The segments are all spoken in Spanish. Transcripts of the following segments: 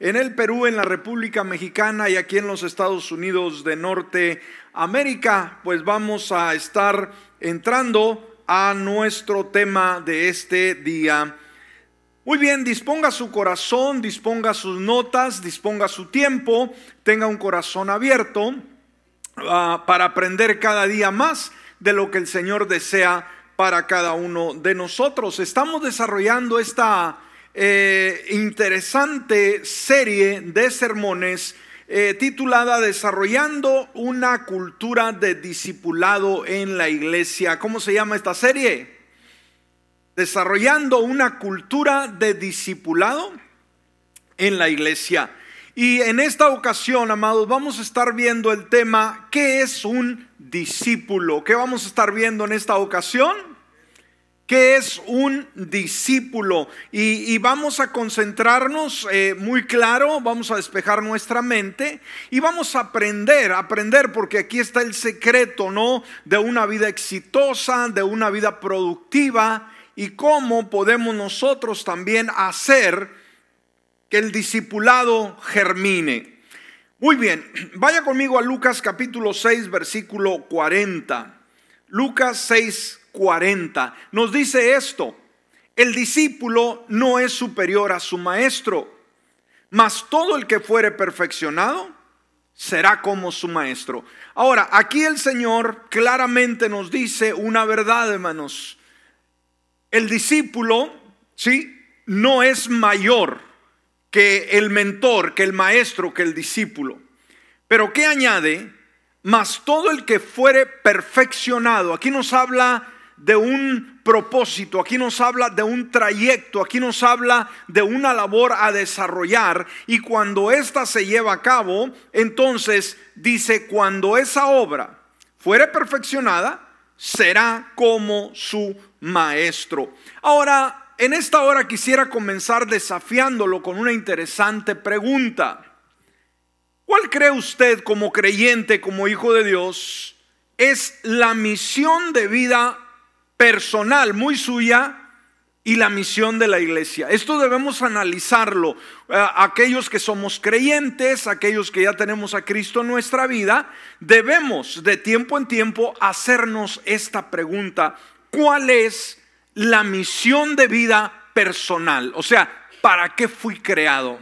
en el Perú, en la República Mexicana y aquí en los Estados Unidos de Norteamérica, pues vamos a estar entrando a nuestro tema de este día. Muy bien, disponga su corazón, disponga sus notas, disponga su tiempo, tenga un corazón abierto uh, para aprender cada día más de lo que el Señor desea para cada uno de nosotros. Estamos desarrollando esta eh, interesante serie de sermones eh, titulada Desarrollando una cultura de discipulado en la iglesia. ¿Cómo se llama esta serie? Desarrollando una cultura de discipulado en la iglesia. Y en esta ocasión, amados, vamos a estar viendo el tema, ¿qué es un discípulo? ¿Qué vamos a estar viendo en esta ocasión? ¿Qué es un discípulo? Y, vamos a concentrarnos eh, muy claro, vamos a despejar nuestra mente y vamos a aprender, aprender, porque aquí está el secreto, ¿no? De una vida exitosa, de una vida productiva y cómo podemos nosotros también hacer que el discipulado germine. Muy bien, vaya conmigo a Lucas capítulo 6, versículo 40. Lucas 6, 40. Nos dice esto, el discípulo no es superior a su maestro, mas todo el que fuere perfeccionado será como su maestro. Ahora, aquí el Señor claramente nos dice una verdad, hermanos. El discípulo, ¿sí? No es mayor que el mentor, que el maestro, que el discípulo. Pero ¿qué añade? Mas todo el que fuere perfeccionado. Aquí nos habla de un propósito, aquí nos habla de un trayecto, aquí nos habla de una labor a desarrollar y cuando ésta se lleva a cabo, entonces dice, cuando esa obra fuere perfeccionada, será como su maestro. Ahora, en esta hora quisiera comenzar desafiándolo con una interesante pregunta. ¿Cuál cree usted como creyente, como hijo de Dios, es la misión de vida personal, muy suya, y la misión de la iglesia. Esto debemos analizarlo. Eh, aquellos que somos creyentes, aquellos que ya tenemos a Cristo en nuestra vida, debemos de tiempo en tiempo hacernos esta pregunta. ¿Cuál es la misión de vida personal? O sea, ¿para qué fui creado?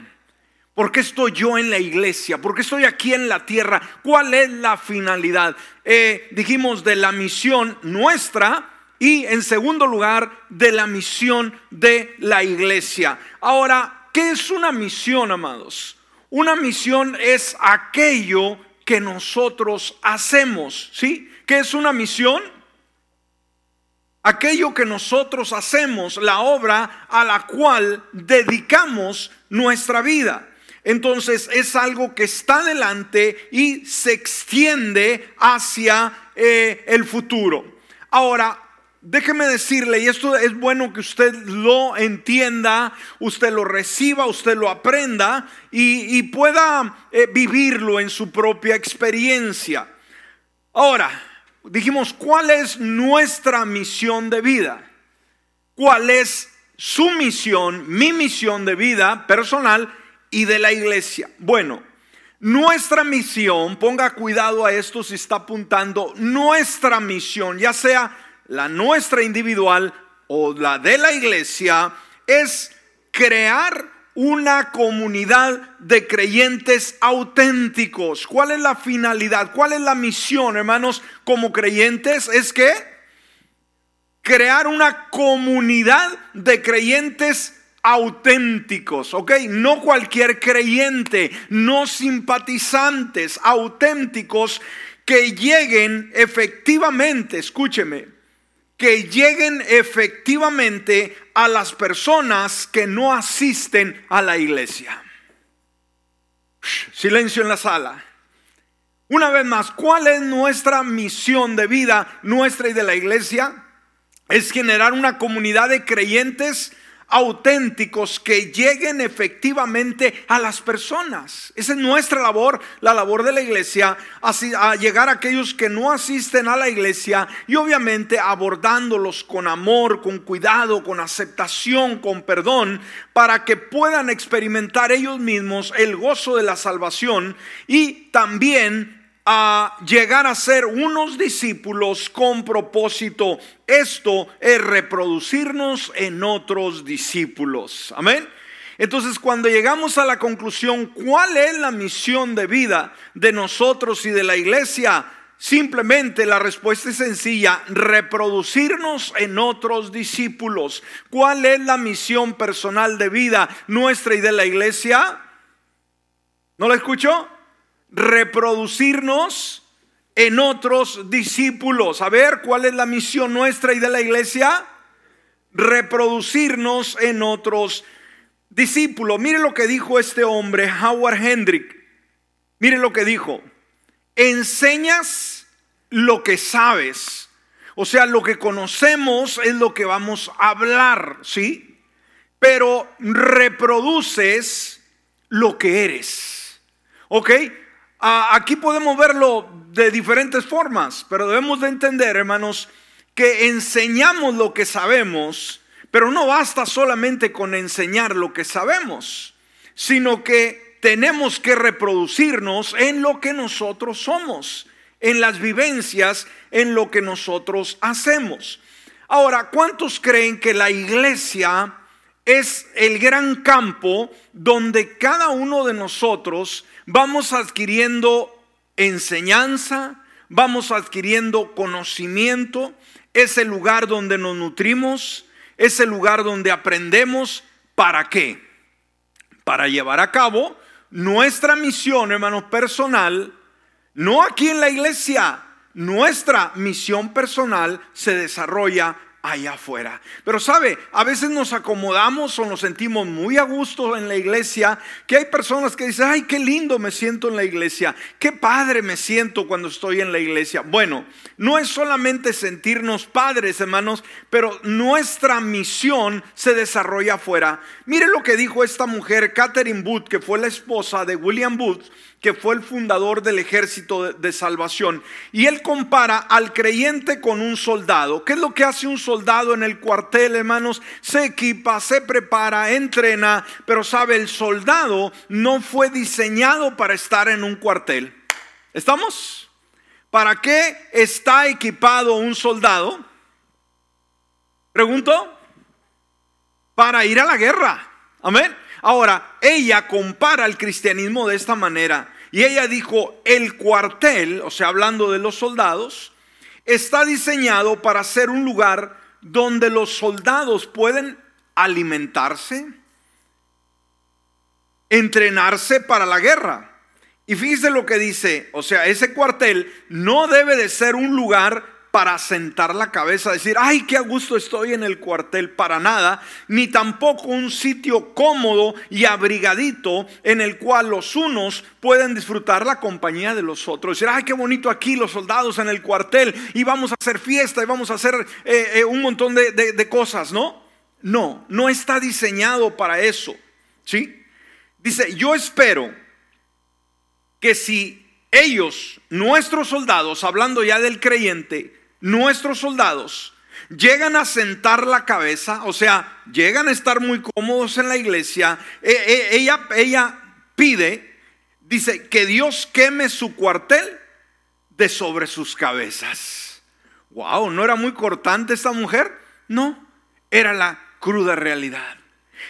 ¿Por qué estoy yo en la iglesia? ¿Por qué estoy aquí en la tierra? ¿Cuál es la finalidad? Eh, dijimos de la misión nuestra, y en segundo lugar de la misión de la iglesia. Ahora, ¿qué es una misión, amados? Una misión es aquello que nosotros hacemos, ¿sí? ¿Qué es una misión? Aquello que nosotros hacemos, la obra a la cual dedicamos nuestra vida. Entonces es algo que está delante y se extiende hacia eh, el futuro. Ahora, Déjeme decirle, y esto es bueno que usted lo entienda, usted lo reciba, usted lo aprenda y, pueda eh, vivirlo en su propia experiencia. Ahora, dijimos, ¿cuál es nuestra misión de vida? ¿Cuál es su misión, mi misión de vida personal y de la iglesia? Bueno, nuestra misión, ponga cuidado a esto si está apuntando, nuestra misión, ya sea la nuestra individual o la de la iglesia, es crear una comunidad de creyentes auténticos. ¿Cuál es la finalidad? ¿Cuál es la misión, hermanos, como creyentes? Es que crear una comunidad de creyentes auténticos, ¿ok? No cualquier creyente, no simpatizantes, auténticos que lleguen efectivamente, escúcheme, que lleguen efectivamente a las personas que no asisten a la iglesia. Silencio en la sala. Una vez más, ¿cuál es nuestra misión de vida, nuestra y de la iglesia? Es generar una comunidad de creyentes auténticos que lleguen efectivamente a las personas. Esa es nuestra labor, la labor de la iglesia, así, a llegar a aquellos que no asisten a la iglesia y obviamente abordándolos con amor, con cuidado, con aceptación, con perdón, para que puedan experimentar ellos mismos el gozo de la salvación y también a llegar a ser unos discípulos con propósito. Esto es reproducirnos en otros discípulos. Amén. Entonces, cuando llegamos a la conclusión, ¿cuál es la misión de vida de nosotros y de la iglesia? Simplemente la respuesta es sencilla, reproducirnos en otros discípulos. ¿Cuál es la misión personal de vida nuestra y de la iglesia? ¿No la escucho? Reproducirnos en otros discípulos. A ver, ¿cuál es la misión nuestra y de la iglesia? Reproducirnos en otros discípulos. Mire lo que dijo este hombre, Howard Hendrick. Mire lo que dijo. Enseñas lo que sabes. O sea, lo que conocemos es lo que vamos a hablar, ¿sí? Pero reproduces lo que eres. ¿Ok? Aquí podemos verlo de diferentes formas, pero debemos de entender, hermanos, que enseñamos lo que sabemos, pero no basta solamente con enseñar lo que sabemos, sino que tenemos que reproducirnos en lo que nosotros somos, en las vivencias, en lo que nosotros hacemos. Ahora, ¿cuántos creen que la iglesia es el gran campo donde cada uno de nosotros vamos adquiriendo enseñanza, vamos adquiriendo conocimiento, es el lugar donde nos nutrimos, es el lugar donde aprendemos. ¿Para qué? Para llevar a cabo nuestra misión, hermanos, personal, no aquí en la iglesia, nuestra misión personal se desarrolla allá afuera. Pero sabe, a veces nos acomodamos o nos sentimos muy a gusto en la iglesia, que hay personas que dicen, ay, qué lindo me siento en la iglesia, qué padre me siento cuando estoy en la iglesia. Bueno, no es solamente sentirnos padres, hermanos, pero nuestra misión se desarrolla afuera. Mire lo que dijo esta mujer, Catherine Booth, que fue la esposa de William Booth que fue el fundador del ejército de, salvación. Y él compara al creyente con un soldado. ¿Qué es lo que hace un soldado en el cuartel, hermanos? Se equipa, se prepara, entrena, pero sabe, el soldado no fue diseñado para estar en un cuartel. ¿Estamos? ¿Para qué está equipado un soldado? Pregunto. Para ir a la guerra. Amén. Ahora, ella compara el cristianismo de esta manera. Y ella dijo, el cuartel, o sea, hablando de los soldados, está diseñado para ser un lugar donde los soldados pueden alimentarse, entrenarse para la guerra. Y fíjese lo que dice, o sea, ese cuartel no debe de ser un lugar para sentar la cabeza, decir, ay, qué a gusto estoy en el cuartel, para nada, ni tampoco un sitio cómodo y abrigadito en el cual los unos pueden disfrutar la compañía de los otros. Decir, ay, qué bonito aquí los soldados en el cuartel y vamos a hacer fiesta y vamos a hacer eh, eh, un montón de, de cosas, ¿no? No, no está diseñado para eso, ¿sí? Dice, yo espero que si ellos, nuestros soldados, hablando ya del creyente, nuestros soldados llegan a sentar la cabeza, o sea, llegan a estar muy cómodos en la iglesia, e, e, ella, ella pide, dice, que Dios queme su cuartel de sobre sus cabezas. Wow, ¿no era muy cortante esta mujer? No, era la cruda realidad.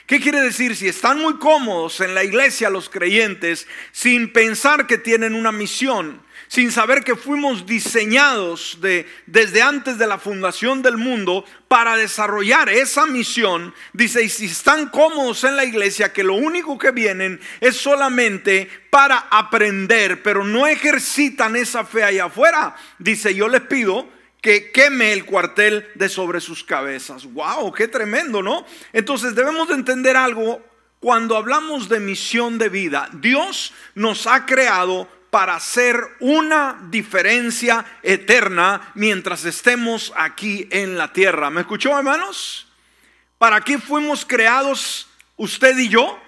¿Qué quiere decir? Si están muy cómodos en la iglesia los creyentes, sin pensar que tienen una misión, sin saber que fuimos diseñados de, desde antes de la fundación del mundo para desarrollar esa misión. Dice, y si están cómodos en la iglesia, que lo único que vienen es solamente para aprender, pero no ejercitan esa fe allá afuera. Dice, yo les pido que queme el cuartel de sobre sus cabezas. ¡Wow! ¡Qué tremendo, ¿no? Entonces debemos de entender algo cuando hablamos de misión de vida. Dios nos ha creado para hacer una diferencia eterna mientras estemos aquí en la tierra. ¿Me escuchó, hermanos? ¿Para qué fuimos creados usted y yo?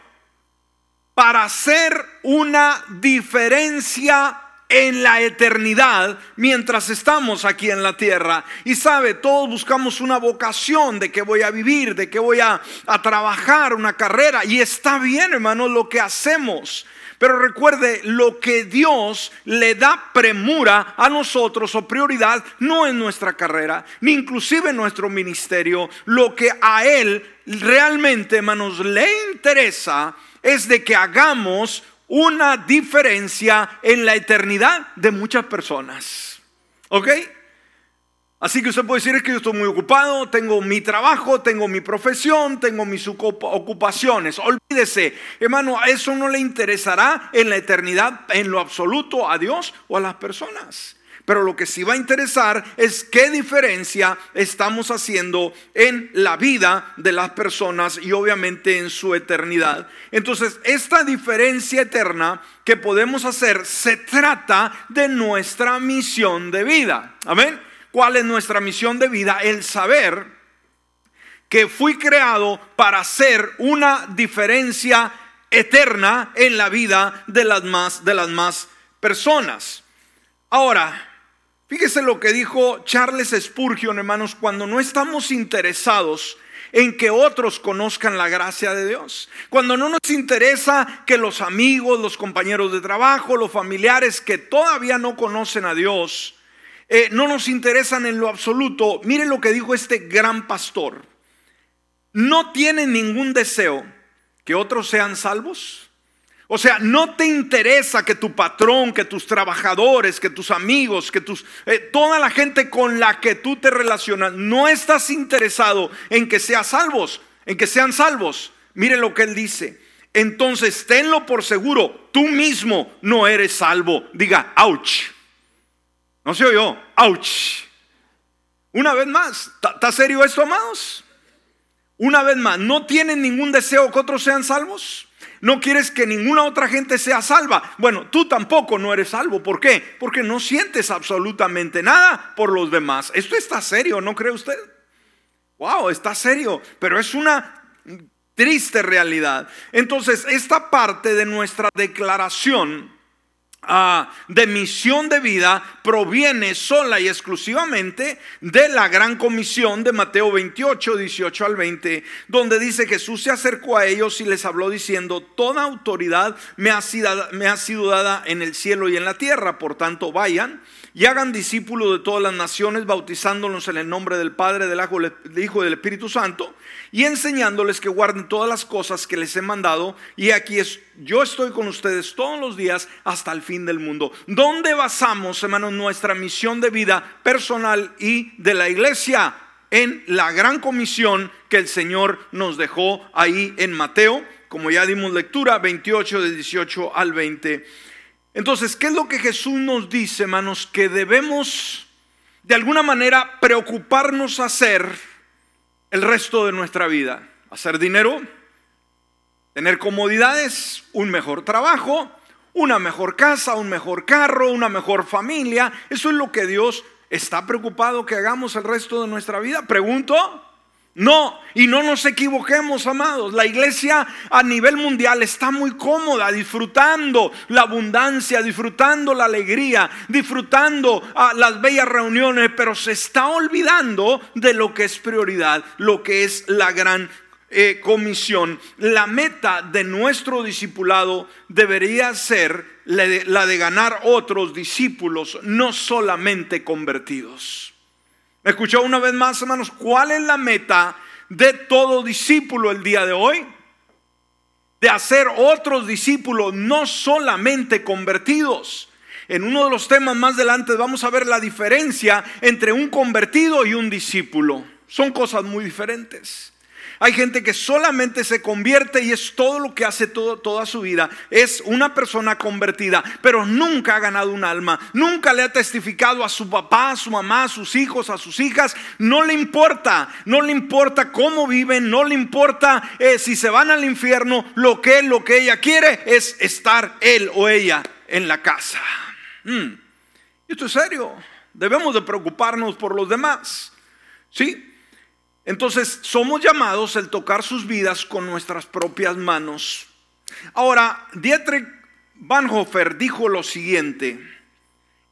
Para hacer una diferencia en la eternidad mientras estamos aquí en la tierra. Y sabe, todos buscamos una vocación de que voy a vivir, de que voy a, a trabajar una carrera. Y está bien, hermano, lo que hacemos. Pero recuerde, lo que Dios le da premura a nosotros o prioridad no es nuestra carrera, ni inclusive nuestro ministerio. Lo que a Él realmente, hermanos, le interesa es de que hagamos una diferencia en la eternidad de muchas personas. ¿Ok? Así que usted puede decir es que yo estoy muy ocupado, tengo mi trabajo, tengo mi profesión, tengo mis ocupaciones. Olvídese, hermano, eso no le interesará en la eternidad en lo absoluto a Dios o a las personas. Pero lo que sí va a interesar es qué diferencia estamos haciendo en la vida de las personas y obviamente en su eternidad. Entonces, esta diferencia eterna que podemos hacer se trata de nuestra misión de vida. Amén. ¿Cuál es nuestra misión de vida? El saber que fui creado para hacer una diferencia eterna en la vida de las más, de las más personas. Ahora, Fíjese lo que dijo Charles Spurgeon, hermanos, cuando no estamos interesados en que otros conozcan la gracia de Dios. Cuando no nos interesa que los amigos, los compañeros de trabajo, los familiares que todavía no conocen a Dios, eh, no nos interesan en lo absoluto. Mire lo que dijo este gran pastor. No tiene ningún deseo que otros sean salvos o sea, no te interesa que tu patrón, que tus trabajadores, que tus amigos, que tus eh, toda la gente con la que tú te relacionas, no estás interesado en que sean salvos, en que sean salvos. Mire lo que él dice. Entonces, tenlo por seguro, tú mismo no eres salvo. Diga, ouch. No se oyó, ouch. Una vez más, ¿está serio esto, amados? Una vez más, ¿no tienen ningún deseo que otros sean salvos? No quieres que ninguna otra gente sea salva. Bueno, tú tampoco no eres salvo. ¿Por qué? Porque no sientes absolutamente nada por los demás. Esto está serio, ¿no cree usted? Wow, está serio. Pero es una triste realidad. Entonces, esta parte de nuestra declaración Ah, de misión de vida proviene sola y exclusivamente de la gran comisión de Mateo 28, 18 al 20, donde dice Jesús se acercó a ellos y les habló diciendo, toda autoridad me ha sido dada en el cielo y en la tierra, por tanto vayan y hagan discípulos de todas las naciones, bautizándolos en el nombre del Padre, del Hijo y del Espíritu Santo, y enseñándoles que guarden todas las cosas que les he mandado. Y aquí es, yo estoy con ustedes todos los días hasta el fin del mundo. ¿Dónde basamos, hermanos, nuestra misión de vida personal y de la iglesia? En la gran comisión que el Señor nos dejó ahí en Mateo, como ya dimos lectura, 28 de 18 al 20. Entonces, ¿qué es lo que Jesús nos dice, hermanos? Que debemos de alguna manera preocuparnos hacer el resto de nuestra vida. Hacer dinero, tener comodidades, un mejor trabajo, una mejor casa, un mejor carro, una mejor familia. Eso es lo que Dios está preocupado que hagamos el resto de nuestra vida. Pregunto, no, y no nos equivoquemos, amados. La iglesia a nivel mundial está muy cómoda, disfrutando la abundancia, disfrutando la alegría, disfrutando ah, las bellas reuniones, pero se está olvidando de lo que es prioridad, lo que es la gran eh, comisión. La meta de nuestro discipulado debería ser la de ganar otros discípulos, no solamente convertidos. ¿Me escuchó una vez más, hermanos? ¿Cuál es la meta de todo discípulo el día de hoy? De hacer otros discípulos no solamente convertidos. En uno de los temas más adelante vamos a ver la diferencia entre un convertido y un discípulo. Son cosas muy diferentes. Hay gente que solamente se convierte y es todo lo que hace toda su vida. Es una persona convertida, pero nunca ha ganado un alma. Nunca le ha testificado a su papá, a su mamá, a sus hijos, a sus hijas. No le importa. No le importa cómo viven. No le importa eh, si se van al infierno. Lo que lo que ella quiere es estar él o ella en la casa. Mm. Esto es serio. Debemos de preocuparnos por los demás. ¿Sí? Entonces somos llamados el tocar sus vidas con nuestras propias manos. Ahora, Dietrich Bonhoeffer dijo lo siguiente,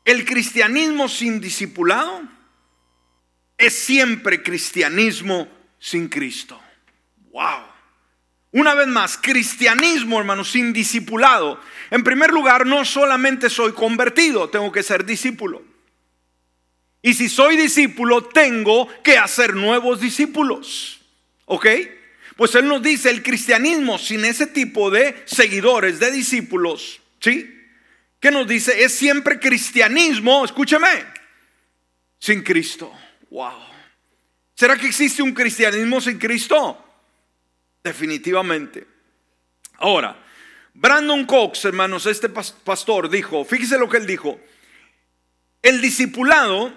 el cristianismo sin discipulado es siempre cristianismo sin Cristo. Wow. Una vez más, cristianismo, hermano, sin discipulado. En primer lugar, no solamente soy convertido, tengo que ser discípulo. Y si soy discípulo, tengo que hacer nuevos discípulos. ¿Ok? Pues Él nos dice, el cristianismo sin ese tipo de seguidores, de discípulos, ¿sí? ¿Qué nos dice? Es siempre cristianismo, escúcheme, sin Cristo. Wow. ¿Será que existe un cristianismo sin Cristo? Definitivamente. Ahora, Brandon Cox, hermanos, este pastor dijo, fíjese lo que él dijo, el discipulado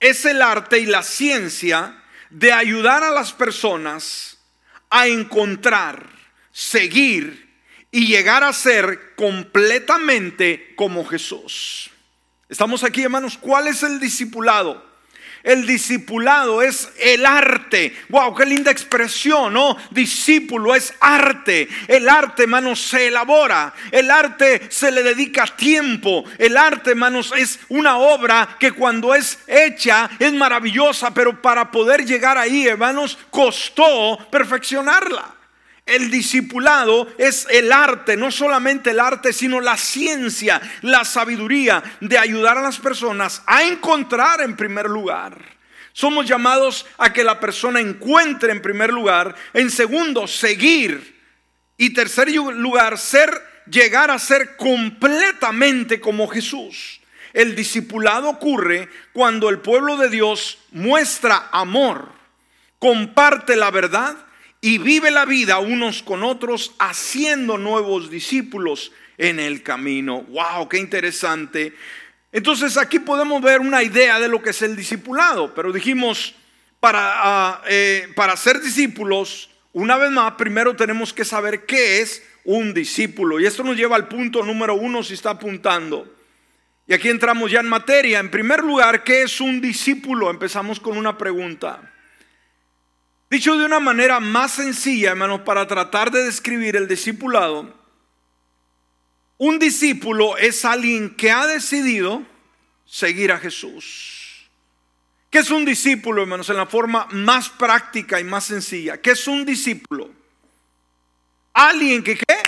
es el arte y la ciencia de ayudar a las personas a encontrar, seguir y llegar a ser completamente como Jesús. Estamos aquí, hermanos. ¿Cuál es el discipulado? El discipulado es el arte. Wow, qué linda expresión, ¿no? Discípulo es arte. El arte, hermanos, se elabora. El arte se le dedica tiempo. El arte, hermanos, es una obra que cuando es hecha es maravillosa, pero para poder llegar ahí, hermanos, costó perfeccionarla. El discipulado es el arte, no solamente el arte, sino la ciencia, la sabiduría de ayudar a las personas a encontrar en primer lugar. Somos llamados a que la persona encuentre en primer lugar, en segundo, seguir y tercer lugar, ser llegar a ser completamente como Jesús. El discipulado ocurre cuando el pueblo de Dios muestra amor, comparte la verdad y vive la vida unos con otros haciendo nuevos discípulos en el camino. ¡Wow! ¡Qué interesante! Entonces aquí podemos ver una idea de lo que es el discipulado, pero dijimos, para, ah, eh, para ser discípulos, una vez más, primero tenemos que saber qué es un discípulo. Y esto nos lleva al punto número uno si está apuntando. Y aquí entramos ya en materia. En primer lugar, ¿qué es un discípulo? Empezamos con una pregunta. Dicho de una manera más sencilla, hermanos, para tratar de describir el discipulado, un discípulo es alguien que ha decidido seguir a Jesús. ¿Qué es un discípulo, hermanos? En la forma más práctica y más sencilla. ¿Qué es un discípulo? Alguien que ¿qué?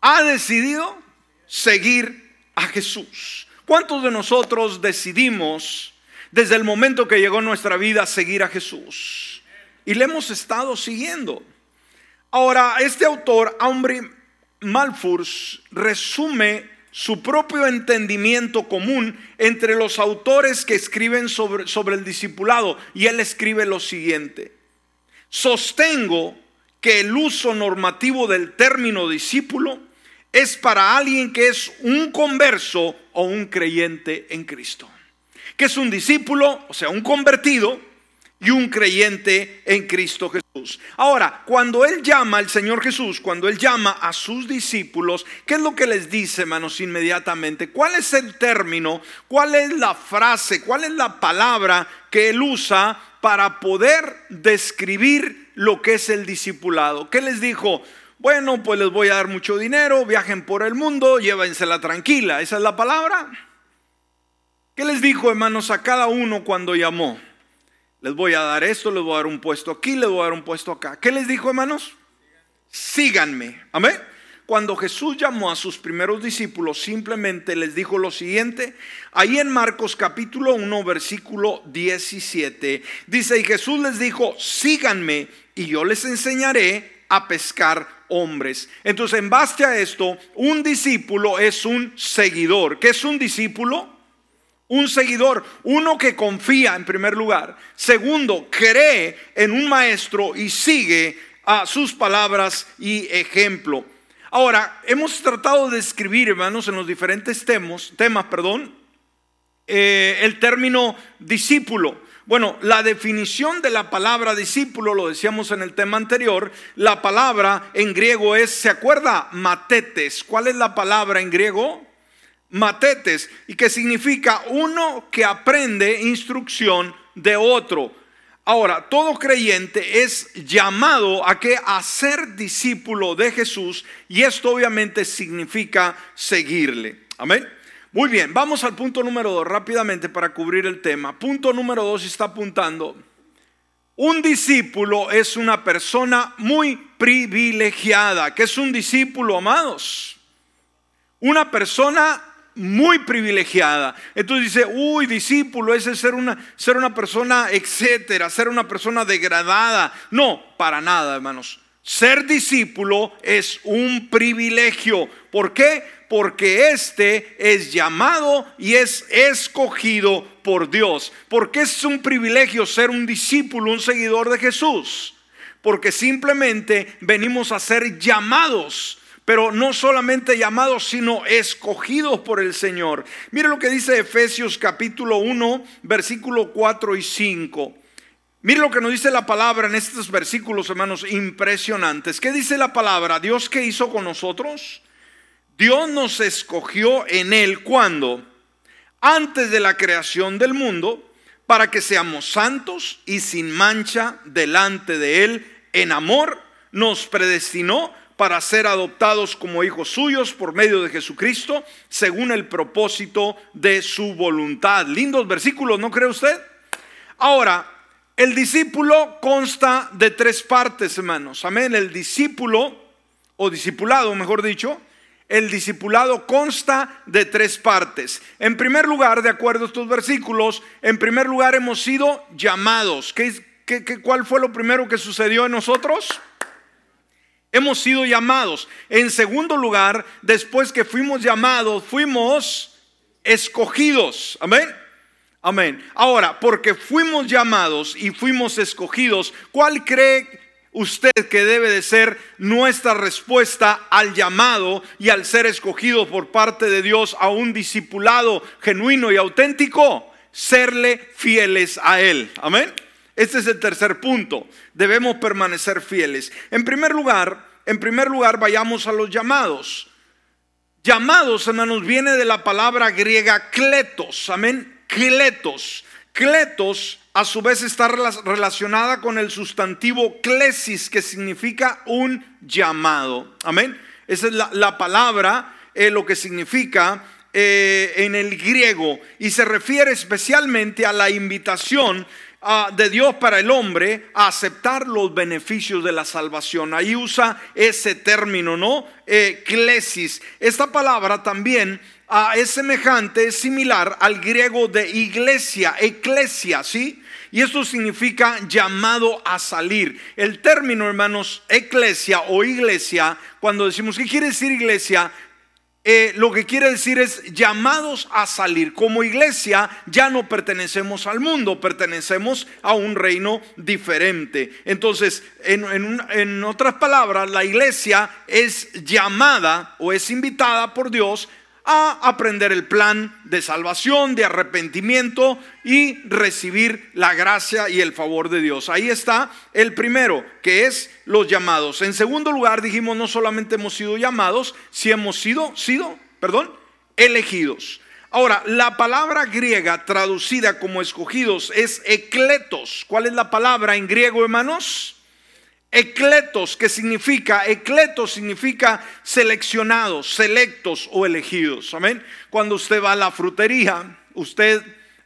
ha decidido seguir a Jesús. ¿Cuántos de nosotros decidimos desde el momento que llegó nuestra vida seguir a Jesús? Y le hemos estado siguiendo. Ahora, este autor, Aubrey Malfurs, resume su propio entendimiento común entre los autores que escriben sobre, sobre el discipulado y él escribe lo siguiente. Sostengo que el uso normativo del término discípulo es para alguien que es un converso o un creyente en Cristo. Que es un discípulo, o sea, un convertido, y un creyente en Cristo Jesús. Ahora, cuando Él llama al Señor Jesús, cuando Él llama a sus discípulos, ¿qué es lo que les dice, hermanos, inmediatamente? ¿Cuál es el término? ¿Cuál es la frase? ¿Cuál es la palabra que Él usa para poder describir lo que es el discipulado? ¿Qué les dijo? Bueno, pues les voy a dar mucho dinero, viajen por el mundo, llévensela tranquila. ¿Esa es la palabra? ¿Qué les dijo, hermanos, a cada uno cuando llamó? Les voy a dar esto, les voy a dar un puesto aquí, les voy a dar un puesto acá. ¿Qué les dijo, hermanos? Síganme. Amén. Cuando Jesús llamó a sus primeros discípulos, simplemente les dijo lo siguiente. Ahí en Marcos capítulo 1, versículo 17, dice, y Jesús les dijo, síganme y yo les enseñaré a pescar hombres. Entonces, en base a esto, un discípulo es un seguidor. ¿Qué es un discípulo? Un seguidor, uno que confía en primer lugar. Segundo, cree en un maestro y sigue a sus palabras y ejemplo. Ahora, hemos tratado de escribir, hermanos, en los diferentes temas, temas perdón, eh, el término discípulo. Bueno, la definición de la palabra discípulo, lo decíamos en el tema anterior, la palabra en griego es, ¿se acuerda? Matetes. ¿Cuál es la palabra en griego? Matetes, y que significa uno que aprende instrucción de otro. Ahora, todo creyente es llamado a que a ser discípulo de Jesús y esto obviamente significa seguirle. Amén. Muy bien, vamos al punto número dos rápidamente para cubrir el tema. Punto número dos está apuntando. Un discípulo es una persona muy privilegiada. ¿Qué es un discípulo, amados? Una persona muy privilegiada. Entonces dice, uy, discípulo, ese es ser una, ser una persona, etcétera, ser una persona degradada. No, para nada, hermanos. Ser discípulo es un privilegio. ¿Por qué? Porque este es llamado y es escogido por Dios. Porque es un privilegio ser un discípulo, un seguidor de Jesús. Porque simplemente venimos a ser llamados pero no solamente llamados, sino escogidos por el Señor. Mire lo que dice Efesios capítulo 1, versículo 4 y 5. Mire lo que nos dice la palabra en estos versículos, hermanos, impresionantes. ¿Qué dice la palabra? Dios qué hizo con nosotros? Dios nos escogió en Él cuando, antes de la creación del mundo, para que seamos santos y sin mancha delante de Él, en amor, nos predestinó para ser adoptados como hijos suyos por medio de Jesucristo, según el propósito de su voluntad. Lindos versículos, ¿no cree usted? Ahora, el discípulo consta de tres partes, hermanos. Amén. El discípulo, o discipulado, mejor dicho, el discipulado consta de tres partes. En primer lugar, de acuerdo a estos versículos, en primer lugar hemos sido llamados. ¿Qué, qué, cuál fue lo primero que sucedió en nosotros? Hemos sido llamados. En segundo lugar, después que fuimos llamados, fuimos escogidos. Amén. Amén. Ahora, porque fuimos llamados y fuimos escogidos, ¿cuál cree usted que debe de ser nuestra respuesta al llamado y al ser escogido por parte de Dios a un discipulado genuino y auténtico? Serle fieles a Él. Amén. Este es el tercer punto. Debemos permanecer fieles. En primer lugar, en primer lugar, vayamos a los llamados. Llamados, hermanos, viene de la palabra griega kletos. Amén kletos. Kletos a su vez está relacionada con el sustantivo klesis, que significa un llamado. Amén. Esa es la, palabra, eh, lo que significa eh, en el griego, y se refiere especialmente a la invitación ah, de Dios para el hombre a aceptar los beneficios de la salvación. Ahí usa ese término, ¿no? Klesis. Esta palabra también es semejante, es similar al griego de iglesia, eclesia, ¿sí? Y esto significa llamado a salir. El término, hermanos, eclesia o iglesia, cuando decimos, ¿qué quiere decir iglesia? Eh, lo que quiere decir es llamados a salir. Como iglesia ya no pertenecemos al mundo, pertenecemos a un reino diferente. Entonces, en otras palabras, la iglesia es llamada o es invitada por Dios a aprender el plan de salvación, de arrepentimiento y recibir la gracia y el favor de Dios. Ahí está el primero, que es los llamados. En segundo lugar, dijimos, no solamente hemos sido llamados, si hemos sido, sido, perdón, elegidos. Ahora, la palabra griega traducida como escogidos es ecletos. ¿Cuál es la palabra en griego, hermanos? Ecletos, que significa, ecletos significa seleccionados, selectos o elegidos. Amén. Cuando usted va a la frutería, usted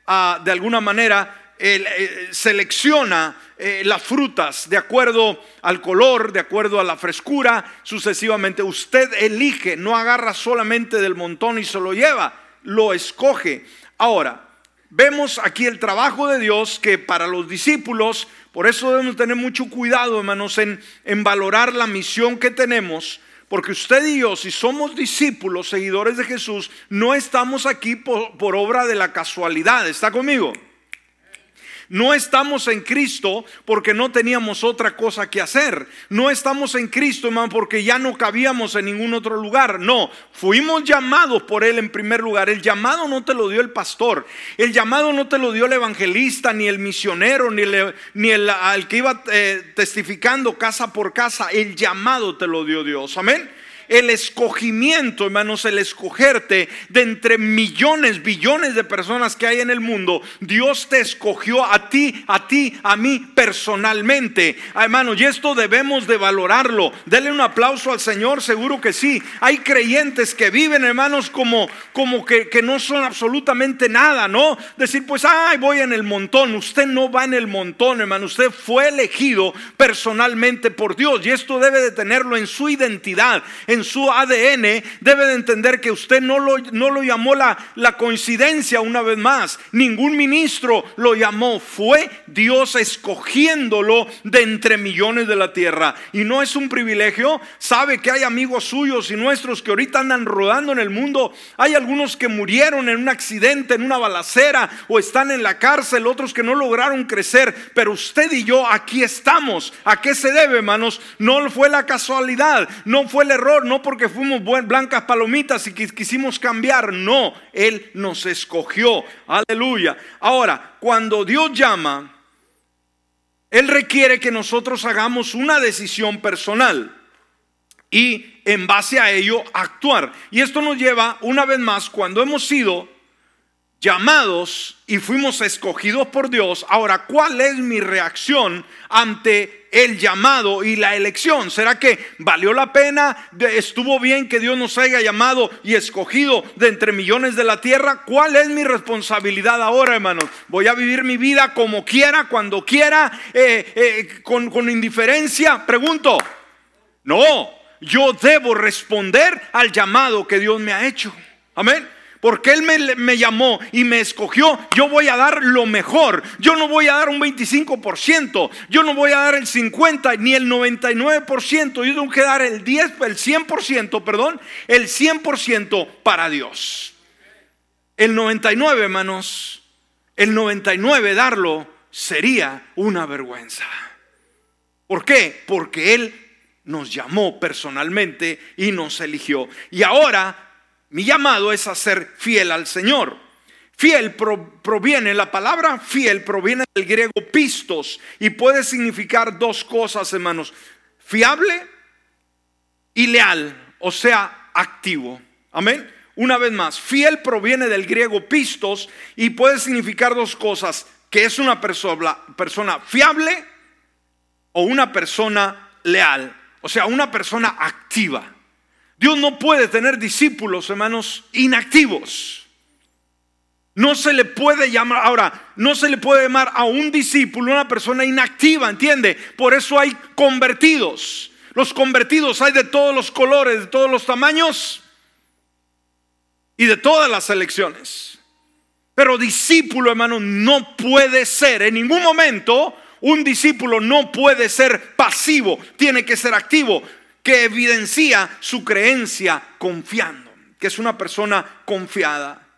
ah, de alguna manera eh, selecciona eh, las frutas de acuerdo al color, de acuerdo a la frescura, sucesivamente. Usted elige, no agarra solamente del montón y se lo lleva, lo escoge. Ahora, vemos aquí el trabajo de Dios que para los discípulos por eso debemos tener mucho cuidado, hermanos, en, valorar la misión que tenemos. Porque usted y yo, si somos discípulos, seguidores de Jesús, no estamos aquí por obra de la casualidad. ¿Está conmigo? No estamos en Cristo porque no teníamos otra cosa que hacer. No estamos en Cristo, hermano, porque ya no cabíamos en ningún otro lugar. No, fuimos llamados por Él en primer lugar. El llamado no te lo dio el pastor. El llamado no te lo dio el evangelista, ni el misionero, ni el, ni el al que iba eh, testificando casa por casa. El llamado te lo dio Dios. Amén. El escogimiento, hermanos, el escogerte de entre millones, billones de personas que hay en el mundo. Dios te escogió a ti, a ti, a mí personalmente. Ah, hermanos, y esto debemos de valorarlo. Denle un aplauso al Señor, seguro que sí. Hay creyentes que viven, hermanos, como, como que, que no son absolutamente nada, ¿no? Decir, pues, ay, voy en el montón. Usted no va en el montón, hermano. Usted fue elegido personalmente por Dios. Y esto debe de tenerlo en su identidad, en su ADN. Debe de entender que usted no lo, no lo llamó la, la coincidencia una vez más. Ningún ministro lo llamó. Fue Dios escogiéndolo de entre millones de la tierra. Y no es un privilegio. Sabe que hay amigos suyos y nuestros que ahorita andan rodando en el mundo. Hay algunos que murieron en un accidente, en una balacera o están en la cárcel, otros que no lograron crecer. Pero usted y yo aquí estamos. ¿A qué se debe, hermanos? No fue la casualidad, no fue el error, no porque fuimos blancas palomitas y quisimos cambiar. No, Él nos escogió. Aleluya. Ahora, cuando Dios llama, Él requiere que nosotros hagamos una decisión personal y en base a ello actuar. Y esto nos lleva una vez más, cuando hemos sido llamados y fuimos escogidos por Dios, ahora, ¿cuál es mi reacción ante el llamado y la elección? ¿Será que valió la pena? ¿Estuvo bien que Dios nos haya llamado y escogido de entre millones de la tierra? ¿Cuál es mi responsabilidad ahora, hermanos? ¿Voy a vivir mi vida como quiera, cuando quiera, eh, eh, con, con indiferencia? Pregunto. No, yo debo responder al llamado que Dios me ha hecho. Amén. Porque Él me, llamó y me escogió, yo voy a dar lo mejor. Yo no voy a dar un 25%, yo no voy a dar el 50% ni el 99%, yo tengo que dar el 10, el 100%, perdón, el 100% para Dios. El 99, hermanos, el 99 darlo sería una vergüenza. ¿Por qué? Porque Él nos llamó personalmente y nos eligió. Y ahora mi llamado es a ser fiel al Señor. Fiel proviene, la palabra fiel proviene del griego pistos y puede significar dos cosas, hermanos. Fiable y leal, o sea, activo. Amén. Una vez más, fiel proviene del griego pistos y puede significar dos cosas, que es una persona, persona fiable o una persona leal, o sea, una persona activa. Dios no puede tener discípulos, hermanos, inactivos. No se le puede llamar, ahora, no se le puede llamar a un discípulo una persona inactiva, ¿entiende? Por eso hay convertidos. Los convertidos hay de todos los colores, de todos los tamaños y de todas las elecciones. Pero discípulo, hermano, no puede ser en ningún momento un discípulo no puede ser pasivo, tiene que ser activo que evidencia su creencia confiando, que es una persona confiada.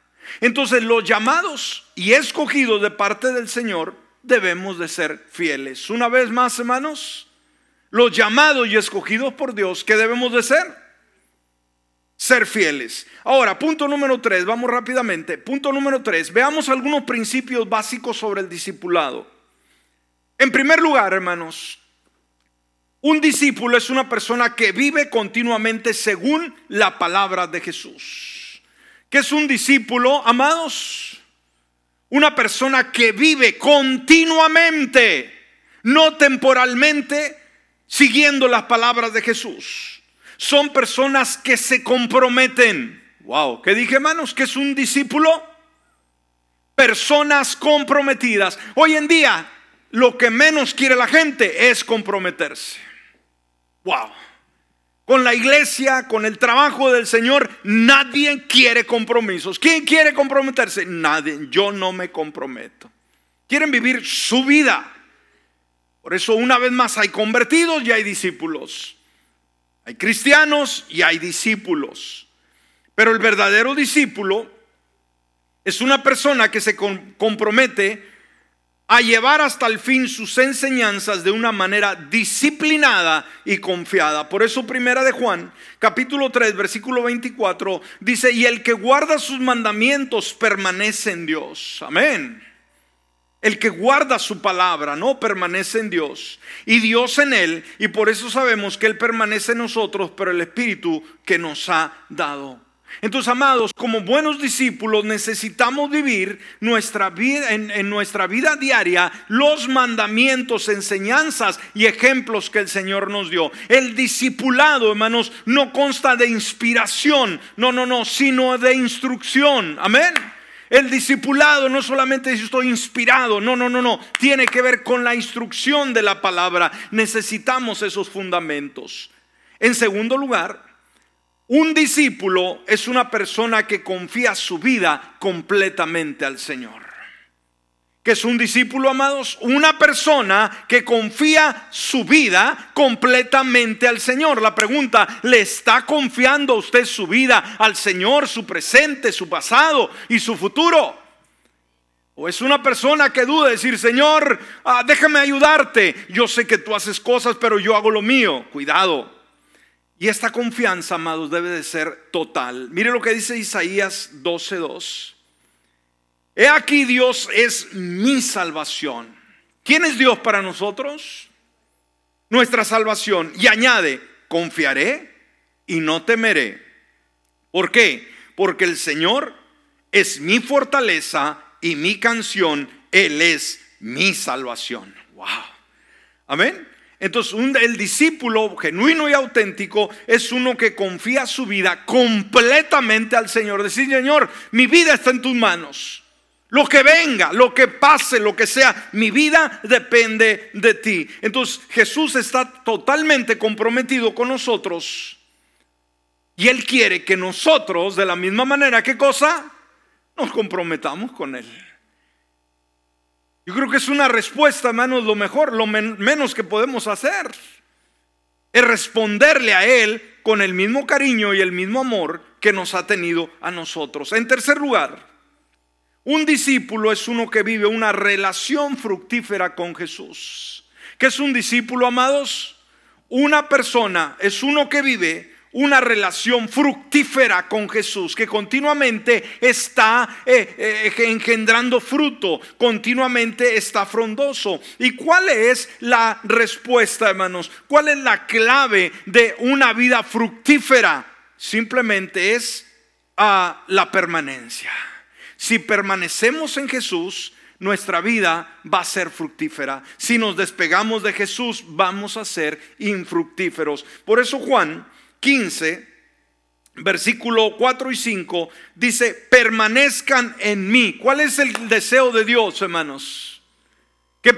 Entonces los llamados y escogidos de parte del Señor debemos de ser fieles. Una vez más, hermanos, los llamados y escogidos por Dios, ¿qué debemos de ser? Ser fieles. Ahora, punto número tres, vamos rápidamente. Punto número tres, veamos algunos principios básicos sobre el discipulado. En primer lugar, hermanos, un discípulo es una persona que vive continuamente según la palabra de Jesús. ¿Qué es un discípulo, amados? Una persona que vive continuamente, no temporalmente, siguiendo las palabras de Jesús. Son personas que se comprometen. Wow, ¿qué dije, hermanos? ¿Qué es un discípulo? Personas comprometidas. Hoy en día, lo que menos quiere la gente es comprometerse. Wow. Con la iglesia, con el trabajo del Señor, nadie quiere compromisos. ¿Quién quiere comprometerse? Nadie. Yo no me comprometo. Quieren vivir su vida. Por eso una vez más hay convertidos y hay discípulos. Hay cristianos y hay discípulos. Pero el verdadero discípulo es una persona que se compromete a llevar hasta el fin sus enseñanzas de una manera disciplinada y confiada. Por eso primera de Juan, capítulo 3, versículo 24, dice, y el que guarda sus mandamientos permanece en Dios. Amén. El que guarda su palabra, no permanece en Dios y Dios en él, y por eso sabemos que Él permanece en nosotros, pero el Espíritu que nos ha dado. Entonces, amados, como buenos discípulos necesitamos vivir nuestra vida, en, nuestra vida diaria los mandamientos, enseñanzas y ejemplos que el Señor nos dio. El discipulado, hermanos, no consta de inspiración, no, no, no, sino de instrucción. Amén. El discipulado no solamente si estoy inspirado, no, no, no, no, tiene que ver con la instrucción de la palabra. Necesitamos esos fundamentos. En segundo lugar, un discípulo es una persona que confía su vida completamente al Señor. ¿Qué es un discípulo, amados? Una persona que confía su vida completamente al Señor. La pregunta, ¿le está confiando usted su vida al Señor, su presente, su pasado y su futuro? ¿O es una persona que duda decir, Señor, ah, déjame ayudarte? Yo sé que tú haces cosas, pero yo hago lo mío. Cuidado. Y esta confianza, amados, debe de ser total. Mire lo que dice Isaías 12:2. He aquí Dios es mi salvación. ¿Quién es Dios para nosotros? Nuestra salvación. Y añade, confiaré y no temeré. ¿Por qué? Porque el Señor es mi fortaleza y mi canción. Él es mi salvación. Wow. Amén. Entonces, el discípulo genuino y auténtico es uno que confía su vida completamente al Señor. Decir, Señor, mi vida está en tus manos. Lo que venga, lo que pase, lo que sea, mi vida depende de ti. Entonces Jesús está totalmente comprometido con nosotros. Y Él quiere que nosotros, de la misma manera, ¿qué cosa? Nos comprometamos con Él. Yo creo que es una respuesta, hermanos, lo mejor, lo menos que podemos hacer. Es responderle a Él con el mismo cariño y el mismo amor que nos ha tenido a nosotros. En tercer lugar, un discípulo es uno que vive una relación fructífera con Jesús. ¿Qué es un discípulo, amados? Una persona es uno que vive una relación fructífera con Jesús, que continuamente está eh, eh, engendrando fruto, continuamente está frondoso. ¿Y cuál es la respuesta, hermanos? ¿Cuál es la clave de una vida fructífera? Simplemente es a la permanencia. Si permanecemos en Jesús, nuestra vida va a ser fructífera. Si nos despegamos de Jesús, vamos a ser infructíferos. Por eso Juan 15, versículo 4 y 5, dice, permanezcan en mí. ¿Cuál es el deseo de Dios, hermanos? Que,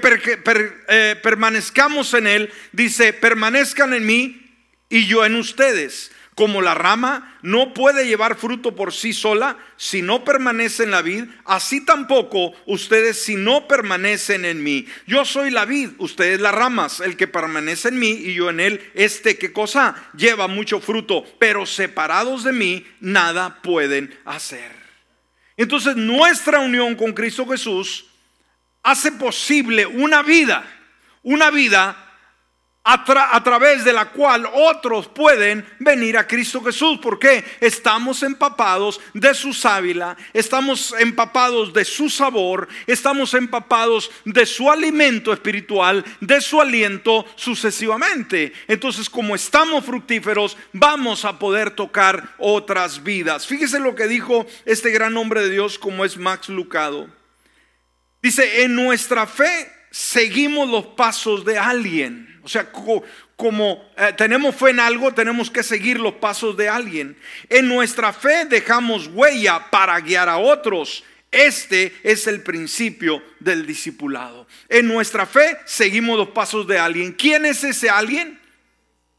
eh, permanezcamos en Él. Dice, permanezcan en mí y yo en ustedes. Como la rama no puede llevar fruto por sí sola si no permanece en la vid, así tampoco ustedes si no permanecen en mí. Yo soy la vid, ustedes las ramas, el que permanece en mí y yo en él, este que cosa lleva mucho fruto, pero separados de mí nada pueden hacer. Entonces nuestra unión con Cristo Jesús hace posible una vida, una vida a, través de la cual otros pueden venir a Cristo Jesús. porque Estamos empapados de su sábila, estamos empapados de su sabor, estamos empapados de su alimento espiritual, de su aliento sucesivamente. Entonces, como estamos fructíferos, vamos a poder tocar otras vidas. Fíjese lo que dijo este gran hombre de Dios como es Max Lucado. Dice, en nuestra fe seguimos los pasos de alguien. O sea, como, eh, tenemos fe en algo, tenemos que seguir los pasos de alguien. En nuestra fe dejamos huella para guiar a otros. Este es el principio del discipulado. En nuestra fe seguimos los pasos de alguien. ¿Quién es ese alguien?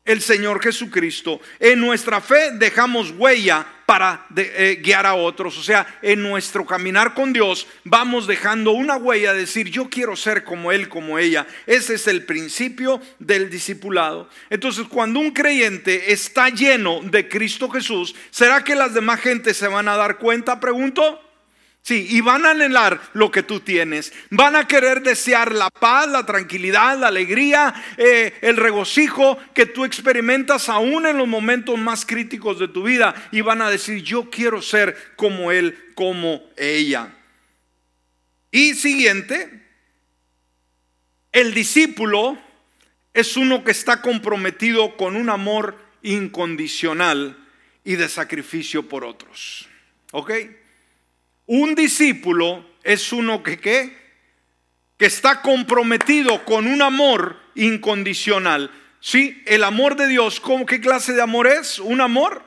El Señor Jesucristo. En nuestra fe dejamos huella para eh, guiar a otros. O sea, en nuestro caminar con Dios vamos dejando una huella, de decir, yo quiero ser como Él, como ella. Ese es el principio del discipulado. Entonces, cuando un creyente está lleno de Cristo Jesús, ¿será que las demás gentes se van a dar cuenta? Pregunto. Sí, y van a anhelar lo que tú tienes. Van a querer desear la paz, la tranquilidad, la alegría, eh, el regocijo que tú experimentas aún en los momentos más críticos de tu vida. Y van a decir, yo quiero ser como él, como ella. Y siguiente, el discípulo es uno que está comprometido con un amor incondicional y de sacrificio por otros. ¿Ok? Un discípulo es uno que ¿qué? que está comprometido con un amor incondicional. Sí, el amor de Dios, ¿cómo, ¿qué clase de amor es? Un amor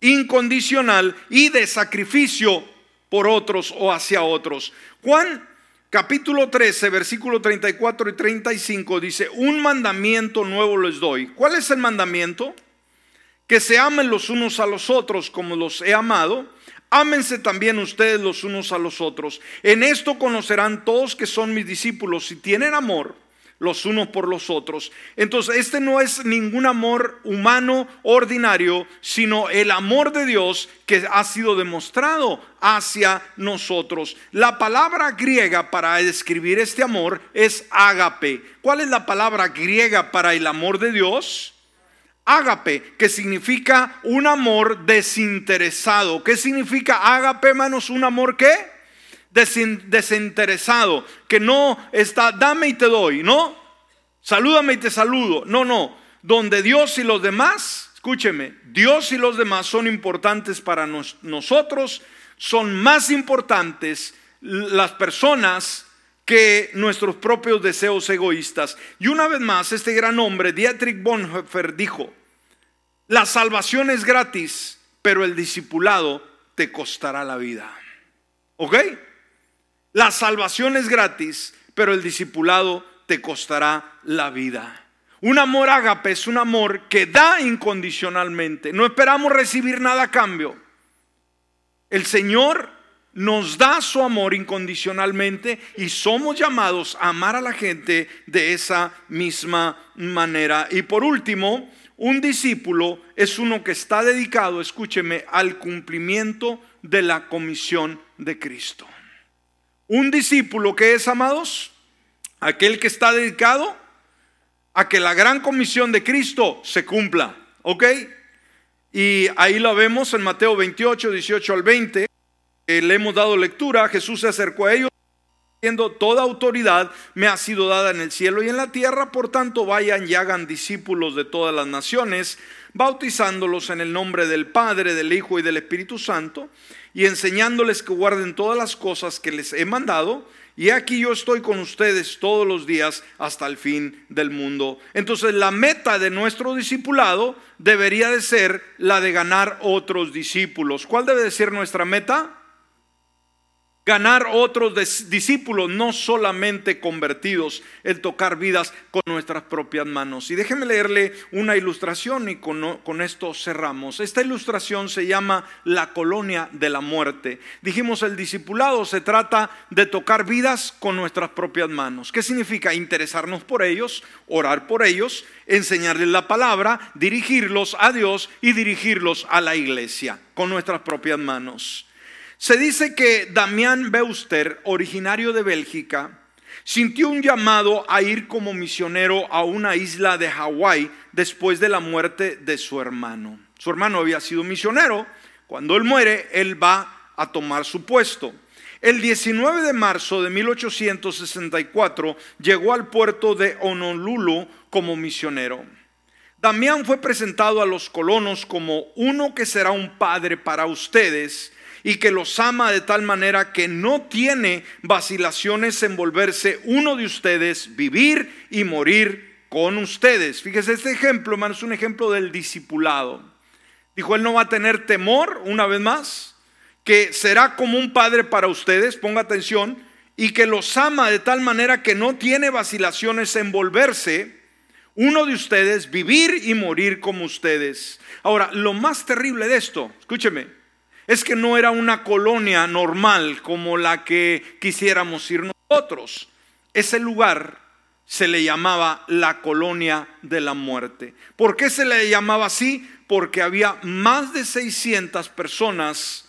incondicional y de sacrificio por otros o hacia otros. Juan capítulo 13, versículo 34 y 35 dice, un mandamiento nuevo les doy. ¿Cuál es el mandamiento? Que se amen los unos a los otros como los he amado. Ámense también ustedes los unos a los otros. En esto conocerán todos que son mis discípulos si tienen amor los unos por los otros. Entonces, este no es ningún amor humano ordinario, sino el amor de Dios que ha sido demostrado hacia nosotros. La palabra griega para describir este amor es ágape. ¿Cuál es la palabra griega para el amor de Dios? Ágape, que significa un amor desinteresado. ¿Qué significa ágape, hermanos? ¿Un amor qué? desinteresado, que no está, dame y te doy, ¿no? Salúdame y te saludo. No, no. Donde Dios y los demás, escúcheme, Dios y los demás son importantes para nosotros, son más importantes las personas que nuestros propios deseos egoístas. Y una vez más, este gran hombre, Dietrich Bonhoeffer, dijo, la salvación es gratis, pero el discipulado te costará la vida. ¿Ok? La salvación es gratis, pero el discipulado te costará la vida. Un amor ágape es un amor que da incondicionalmente. No esperamos recibir nada a cambio. El Señor nos da su amor incondicionalmente y somos llamados a amar a la gente de esa misma manera. Y por último, un discípulo es uno que está dedicado, escúcheme, al cumplimiento de la comisión de Cristo. Un discípulo que es, amados, aquel que está dedicado a que la gran comisión de Cristo se cumpla. ¿Ok? Y ahí lo vemos en Mateo 28, 18 al 20. Le hemos dado lectura. Jesús se acercó a ellos diciendo, toda autoridad me ha sido dada en el cielo y en la tierra. Por tanto, vayan y hagan discípulos de todas las naciones, bautizándolos en el nombre del Padre, del Hijo y del Espíritu Santo y enseñándoles que guarden todas las cosas que les he mandado. Y aquí yo estoy con ustedes todos los días hasta el fin del mundo. Entonces la meta de nuestro discipulado debería de ser la de ganar otros discípulos. ¿Cuál debe de ser nuestra meta? Ganar otros discípulos, no solamente convertidos, el tocar vidas con nuestras propias manos. Y déjeme leerle una ilustración y con, con, esto cerramos. Esta ilustración se llama la colonia de la muerte. Dijimos, el discipulado se trata de tocar vidas con nuestras propias manos. ¿Qué significa? Interesarnos por ellos, orar por ellos, enseñarles la palabra, dirigirlos a Dios y dirigirlos a la iglesia con nuestras propias manos. Se dice que Damián Beuster, originario de Bélgica, sintió un llamado a ir como misionero a una isla de Hawái después de la muerte de su hermano. Su hermano había sido misionero. Cuando él muere, él va a tomar su puesto. El 19 de marzo de 1864 llegó al puerto de Honolulu como misionero. Damián fue presentado a los colonos como uno que será un padre para ustedes y que los ama de tal manera que no tiene vacilaciones en volverse uno de ustedes, vivir y morir con ustedes. Fíjese, este ejemplo, hermano, es un ejemplo del discipulado. Dijo, él no va a tener temor, una vez más, que será como un padre para ustedes, ponga atención, y que los ama de tal manera que no tiene vacilaciones en volverse uno de ustedes, vivir y morir como ustedes. Ahora, lo más terrible de esto, escúcheme, es que no era una colonia normal como la que quisiéramos ir nosotros. Ese lugar se le llamaba la colonia de la muerte. ¿Por qué se le llamaba así? Porque había más de 600 personas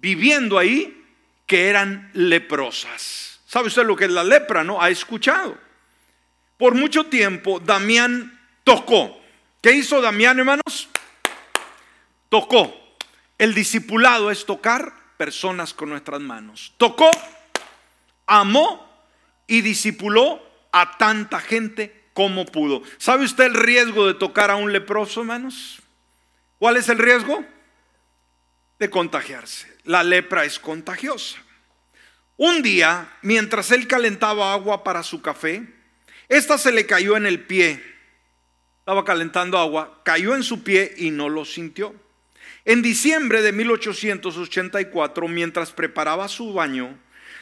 viviendo ahí que eran leprosas. ¿Sabe usted lo que es la lepra, no? Ha escuchado. Por mucho tiempo Damián tocó. ¿Qué hizo Damián, hermanos? Tocó. El discipulado es tocar personas con nuestras manos. Tocó, amó y discipuló a tanta gente como pudo. ¿Sabe usted el riesgo de tocar a un leproso, hermanos? ¿Cuál es el riesgo? De contagiarse. La lepra es contagiosa. Un día, mientras él calentaba agua para su café, esta se le cayó en el pie. Estaba calentando agua, cayó en su pie y no lo sintió. En diciembre de 1884, mientras preparaba su baño,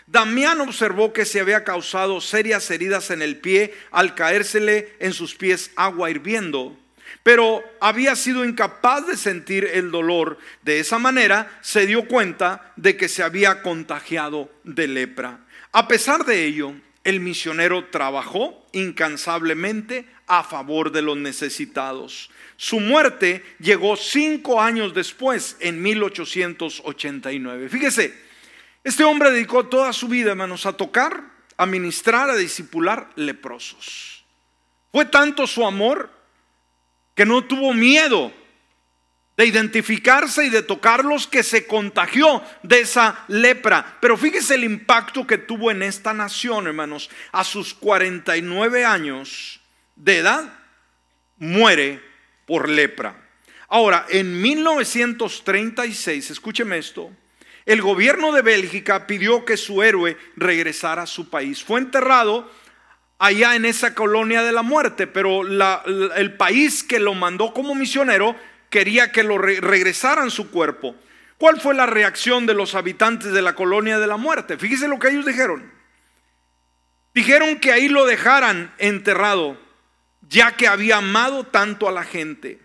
Damián observó que se había causado serias heridas en el pie al caérsele en sus pies agua hirviendo, pero había sido incapaz de sentir el dolor. De esa manera se dio cuenta de que se había contagiado de lepra. A pesar de ello, el misionero trabajó incansablemente a favor de los necesitados. Su muerte llegó cinco años después, en 1889. Fíjese, este hombre dedicó toda su vida, hermanos, a tocar, a ministrar, a discipular leprosos. Fue tanto su amor que no tuvo miedo de identificarse y de tocarlos que se contagió de esa lepra. Pero fíjese el impacto que tuvo en esta nación, hermanos. A sus 49 años de edad, muere por lepra. Ahora, en 1936, escúcheme esto, el gobierno de Bélgica pidió que su héroe regresara a su país. Fue enterrado allá en esa colonia de la muerte, pero el país que lo mandó como misionero quería que lo regresaran su cuerpo. ¿Cuál fue la reacción de los habitantes de la colonia de la muerte? Fíjese lo que ellos dijeron. Dijeron que ahí lo dejaran enterrado, ya que había amado tanto a la gente.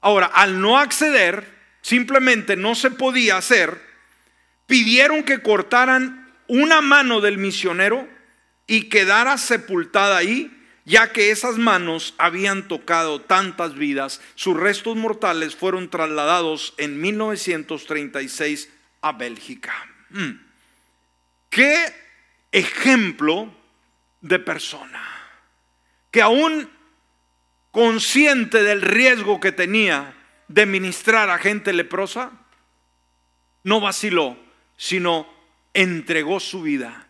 Ahora, al no acceder, simplemente no se podía hacer, pidieron que cortaran una mano del misionero y quedara sepultada ahí, ya que esas manos habían tocado tantas vidas. Sus restos mortales fueron trasladados en 1936 a Bélgica. Mm. ¿Qué ejemplo de persona? Que aún consciente del riesgo que tenía de ministrar a gente leprosa, no vaciló sino entregó su vida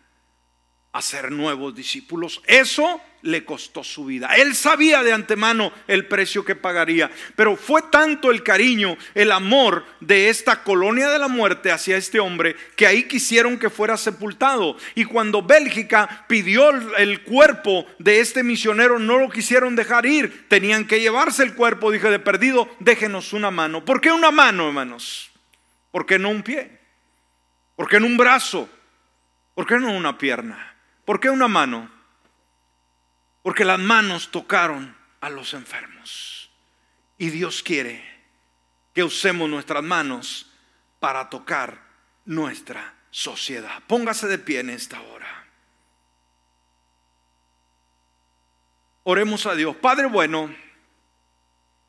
a ser nuevos discípulos. Eso le costó su vida. Él sabía de antemano el precio que pagaría, pero fue tanto el cariño, el amor de esta colonia de la muerte hacia este hombre que ahí quisieron que fuera sepultado. Y cuando Bélgica pidió el cuerpo de este misionero, no lo quisieron dejar ir, tenían que llevarse el cuerpo. Dije, de perdido, déjenos una mano. ¿Por qué una mano, hermanos? ¿Por qué no un pie? ¿Por qué en un brazo? ¿Por qué no una pierna? ¿Por qué una mano? Porque las manos tocaron a los enfermos. Y Dios quiere que usemos nuestras manos para tocar nuestra sociedad. Póngase de pie en esta hora. Oremos a Dios. Padre bueno,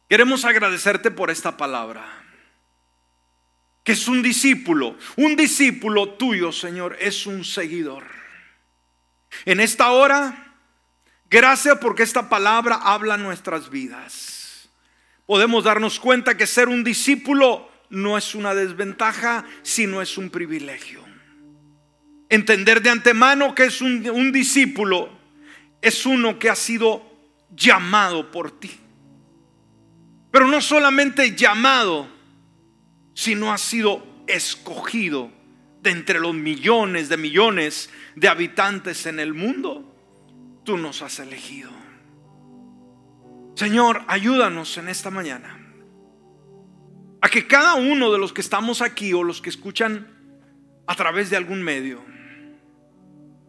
queremos agradecerte por esta palabra que es un discípulo. Un discípulo tuyo, Señor, es un seguidor. En esta hora, gracias porque esta palabra habla nuestras vidas. Podemos darnos cuenta que ser un discípulo no es una desventaja, sino es un privilegio. Entender de antemano que es un, un discípulo es uno que ha sido llamado por ti. Pero no solamente llamado, si no has sido escogido de entre los millones de millones de habitantes en el mundo? Tú nos has elegido. Señor, ayúdanos en esta mañana a que cada uno de los que estamos aquí o los que escuchan a través de algún medio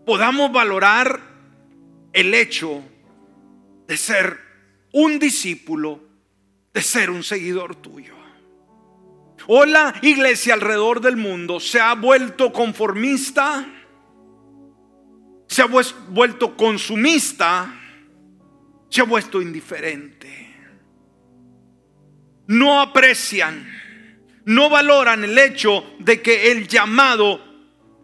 podamos valorar el hecho de ser un discípulo, de ser un seguidor tuyo. O la iglesia alrededor del mundo se ha vuelto conformista, se ha vuelto consumista, se ha vuelto indiferente. No aprecian, no valoran el hecho de que el llamado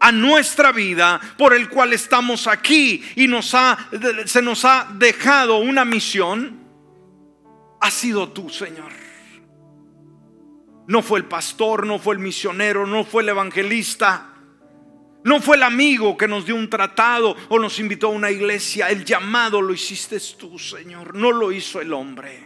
a nuestra vida por el cual estamos aquí y nos ha, se nos ha dejado una misión, ha sido tú, Señor. No fue el pastor, no fue el misionero, no fue el evangelista, No fue el amigo que nos dio un tratado o nos invitó a una iglesia. El llamado lo hiciste tú, Señor. No lo hizo el hombre.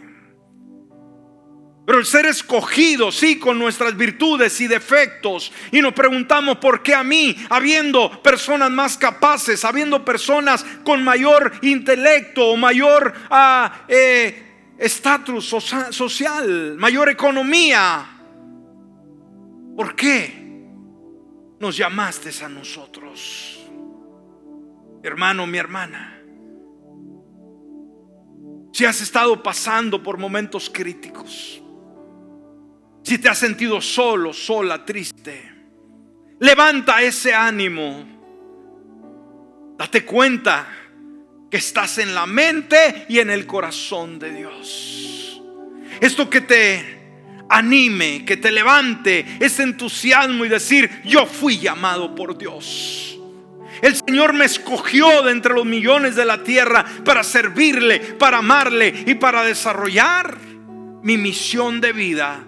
Pero el ser escogido, sí, con nuestras virtudes y defectos. Y nos preguntamos, ¿por qué a mí? Habiendo personas más capaces, habiendo personas con mayor intelecto o mayor ah, eh, estatus social, mayor economía. ¿Por qué nos llamaste a nosotros? Hermano, mi hermana. Si has estado pasando por momentos críticos si te has sentido solo, sola, triste, levanta ese ánimo. Date cuenta que estás en la mente y en el corazón de Dios. Esto que te anime, que te levante ese entusiasmo y decir, yo fui llamado por Dios. El Señor me escogió de entre los millones de la tierra para servirle, para amarle y para desarrollar mi misión de vida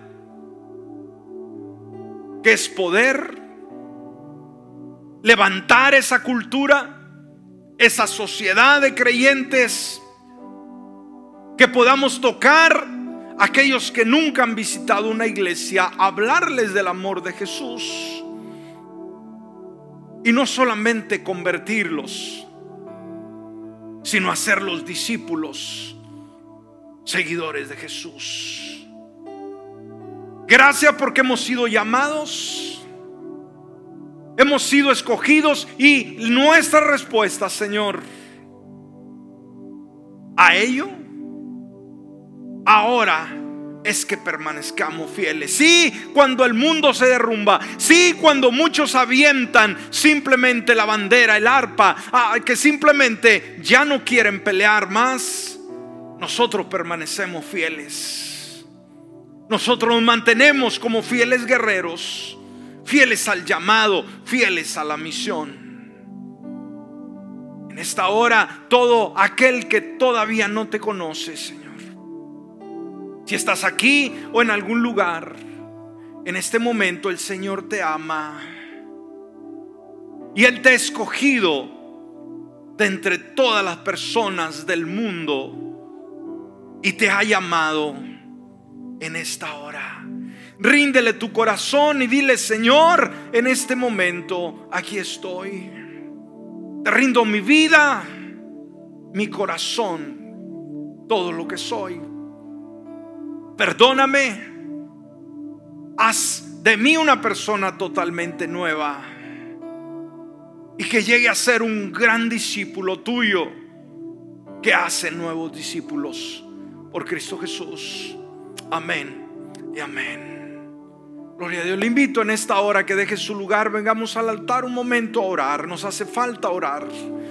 que es poder levantar esa cultura, esa sociedad de creyentes, que podamos tocar aquellos que nunca han visitado una iglesia, hablarles del amor de Jesús y no solamente convertirlos, sino hacerlos discípulos, seguidores de Jesús. Gracias porque hemos sido llamados, hemos sido escogidos y nuestra respuesta, Señor, a ello, ahora es que permanezcamos fieles. Sí, cuando el mundo se derrumba. Sí, cuando muchos avientan simplemente la bandera, el arpa, ah, que simplemente ya no quieren pelear más. Nosotros permanecemos fieles. Nosotros nos mantenemos como fieles guerreros, fieles al llamado, fieles a la misión. En esta hora, todo aquel que todavía no te conoce, Señor. Si estás aquí o en algún lugar, en este momento el Señor te ama. Y Él te ha escogido de entre todas las personas del mundo y te ha llamado en esta hora. Ríndele tu corazón y dile, Señor, en este momento aquí estoy. Te rindo mi vida, mi corazón, todo lo que soy. Perdóname. Haz de mí una persona totalmente nueva. Y que llegue a ser un gran discípulo tuyo que hace nuevos discípulos por Cristo Jesús. Amén y amén. Gloria a Dios. Le invito en esta hora que deje su lugar. Vengamos al altar un momento a orar. Nos hace falta orar.